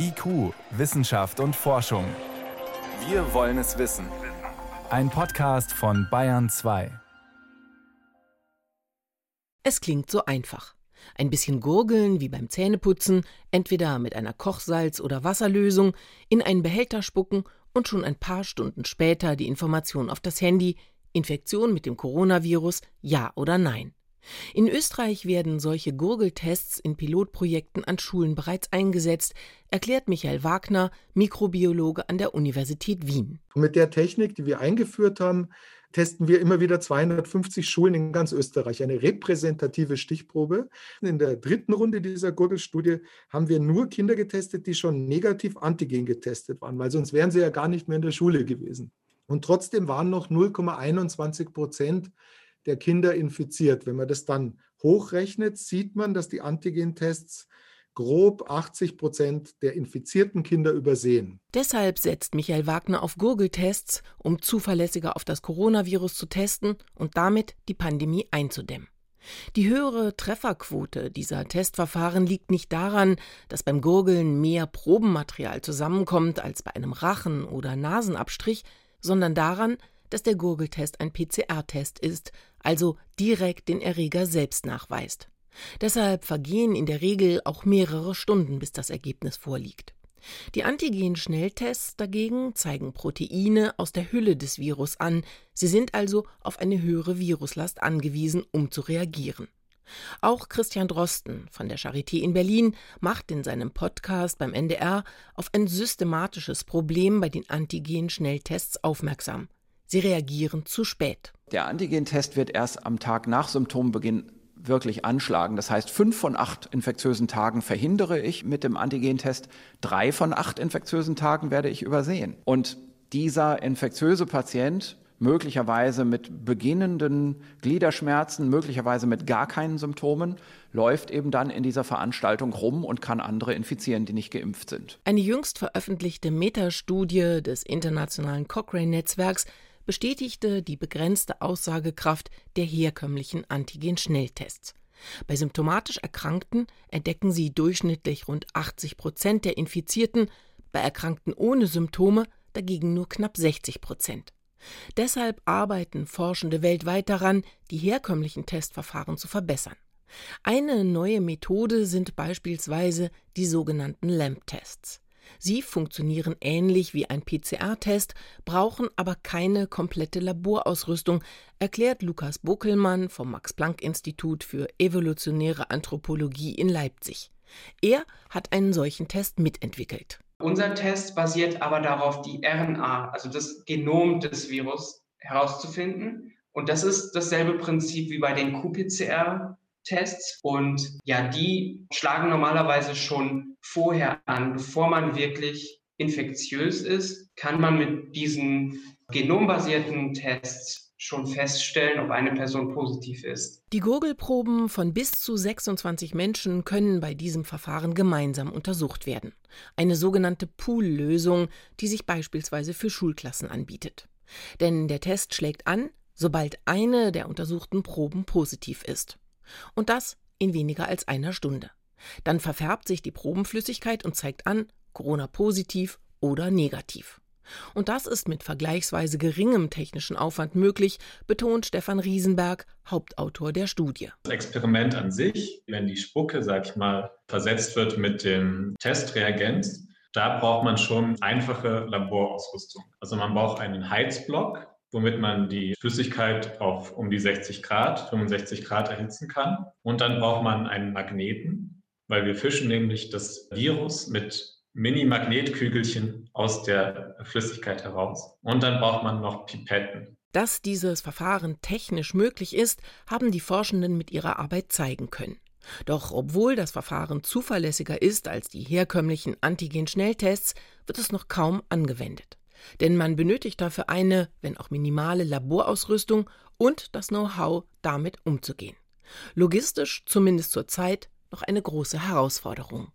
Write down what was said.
IQ, Wissenschaft und Forschung. Wir wollen es wissen. Ein Podcast von Bayern 2. Es klingt so einfach. Ein bisschen gurgeln wie beim Zähneputzen, entweder mit einer Kochsalz- oder Wasserlösung, in einen Behälter spucken und schon ein paar Stunden später die Information auf das Handy, Infektion mit dem Coronavirus, ja oder nein. In Österreich werden solche Gurgeltests in Pilotprojekten an Schulen bereits eingesetzt, erklärt Michael Wagner, Mikrobiologe an der Universität Wien. Mit der Technik, die wir eingeführt haben, testen wir immer wieder 250 Schulen in ganz Österreich, eine repräsentative Stichprobe. In der dritten Runde dieser Gurgelstudie haben wir nur Kinder getestet, die schon negativ Antigen getestet waren, weil sonst wären sie ja gar nicht mehr in der Schule gewesen. Und trotzdem waren noch 0,21 Prozent der Kinder infiziert. Wenn man das dann hochrechnet, sieht man, dass die Antigentests grob 80 Prozent der infizierten Kinder übersehen. Deshalb setzt Michael Wagner auf Gurgeltests, um zuverlässiger auf das Coronavirus zu testen und damit die Pandemie einzudämmen. Die höhere Trefferquote dieser Testverfahren liegt nicht daran, dass beim Gurgeln mehr Probenmaterial zusammenkommt als bei einem Rachen- oder Nasenabstrich, sondern daran, dass der Gurgeltest ein PCR-Test ist, also direkt den Erreger selbst nachweist. Deshalb vergehen in der Regel auch mehrere Stunden, bis das Ergebnis vorliegt. Die Antigen-Schnelltests dagegen zeigen Proteine aus der Hülle des Virus an. Sie sind also auf eine höhere Viruslast angewiesen, um zu reagieren. Auch Christian Drosten von der Charité in Berlin macht in seinem Podcast beim NDR auf ein systematisches Problem bei den Antigen-Schnelltests aufmerksam. Sie reagieren zu spät. Der Antigentest wird erst am Tag nach Symptombeginn wirklich anschlagen. Das heißt, fünf von acht infektiösen Tagen verhindere ich mit dem Antigentest, drei von acht infektiösen Tagen werde ich übersehen. Und dieser infektiöse Patient möglicherweise mit beginnenden Gliederschmerzen, möglicherweise mit gar keinen Symptomen, läuft eben dann in dieser Veranstaltung rum und kann andere infizieren, die nicht geimpft sind. Eine jüngst veröffentlichte Metastudie des internationalen Cochrane-Netzwerks bestätigte die begrenzte Aussagekraft der herkömmlichen Antigen-Schnelltests. Bei symptomatisch Erkrankten entdecken sie durchschnittlich rund 80 Prozent der Infizierten, bei Erkrankten ohne Symptome dagegen nur knapp 60 Prozent. Deshalb arbeiten Forschende weltweit daran, die herkömmlichen Testverfahren zu verbessern. Eine neue Methode sind beispielsweise die sogenannten LAMP-Tests. Sie funktionieren ähnlich wie ein PCR-Test, brauchen aber keine komplette Laborausrüstung, erklärt Lukas Buckelmann vom Max-Planck-Institut für evolutionäre Anthropologie in Leipzig. Er hat einen solchen Test mitentwickelt. Unser Test basiert aber darauf, die RNA, also das Genom des Virus, herauszufinden. Und das ist dasselbe Prinzip wie bei den qPCR-Tests. Und ja, die schlagen normalerweise schon vorher an, bevor man wirklich infektiös ist, kann man mit diesen genombasierten Tests schon feststellen, ob eine Person positiv ist. Die Gurgelproben von bis zu 26 Menschen können bei diesem Verfahren gemeinsam untersucht werden. Eine sogenannte Pool-Lösung, die sich beispielsweise für Schulklassen anbietet. Denn der Test schlägt an, sobald eine der untersuchten Proben positiv ist. Und das in weniger als einer Stunde. Dann verfärbt sich die Probenflüssigkeit und zeigt an, Corona positiv oder negativ. Und das ist mit vergleichsweise geringem technischen Aufwand möglich, betont Stefan Riesenberg, Hauptautor der Studie. Das Experiment an sich, wenn die Spucke, sag ich mal, versetzt wird mit dem Testreagenz, da braucht man schon einfache Laborausrüstung. Also man braucht einen Heizblock, womit man die Flüssigkeit auf um die 60 Grad, 65 Grad erhitzen kann. Und dann braucht man einen Magneten, weil wir fischen nämlich das Virus mit Mini-Magnetkügelchen aus der Flüssigkeit heraus. Und dann braucht man noch Pipetten. Dass dieses Verfahren technisch möglich ist, haben die Forschenden mit ihrer Arbeit zeigen können. Doch obwohl das Verfahren zuverlässiger ist als die herkömmlichen Antigen-Schnelltests, wird es noch kaum angewendet. Denn man benötigt dafür eine, wenn auch minimale Laborausrüstung und das Know-how, damit umzugehen. Logistisch, zumindest zur Zeit, noch eine große Herausforderung.